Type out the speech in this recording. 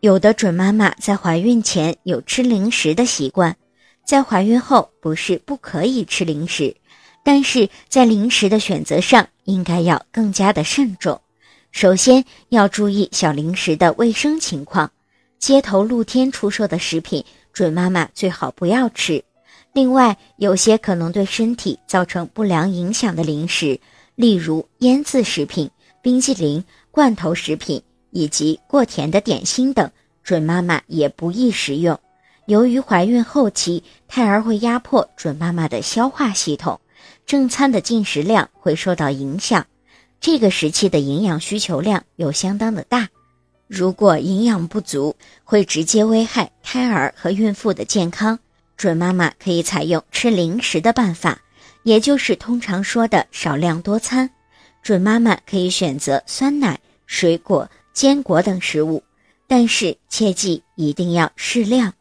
有的准妈妈在怀孕前有吃零食的习惯，在怀孕后不是不可以吃零食，但是在零食的选择上应该要更加的慎重。首先要注意小零食的卫生情况，街头露天出售的食品，准妈妈最好不要吃。另外，有些可能对身体造成不良影响的零食，例如腌制食品、冰激凌、罐头食品以及过甜的点心等，准妈妈也不宜食用。由于怀孕后期，胎儿会压迫准妈妈的消化系统，正餐的进食量会受到影响。这个时期的营养需求量又相当的大，如果营养不足，会直接危害胎儿和孕妇的健康。准妈妈可以采用吃零食的办法，也就是通常说的少量多餐。准妈妈可以选择酸奶、水果、坚果等食物，但是切记一定要适量。